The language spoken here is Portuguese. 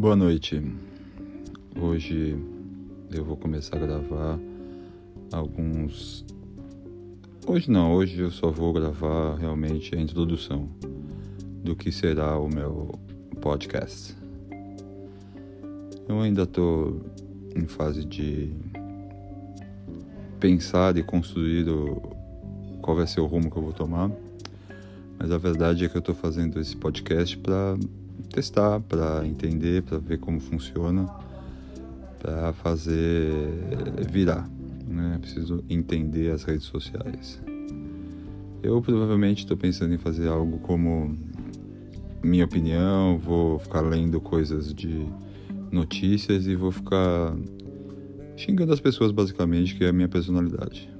Boa noite. Hoje eu vou começar a gravar alguns. Hoje não, hoje eu só vou gravar realmente a introdução do que será o meu podcast. Eu ainda estou em fase de pensar e construir o... qual vai ser o rumo que eu vou tomar, mas a verdade é que eu estou fazendo esse podcast para testar, para entender, para ver como funciona, para fazer virar. Né? Preciso entender as redes sociais. Eu provavelmente estou pensando em fazer algo como minha opinião, vou ficar lendo coisas de notícias e vou ficar xingando as pessoas basicamente, que é a minha personalidade.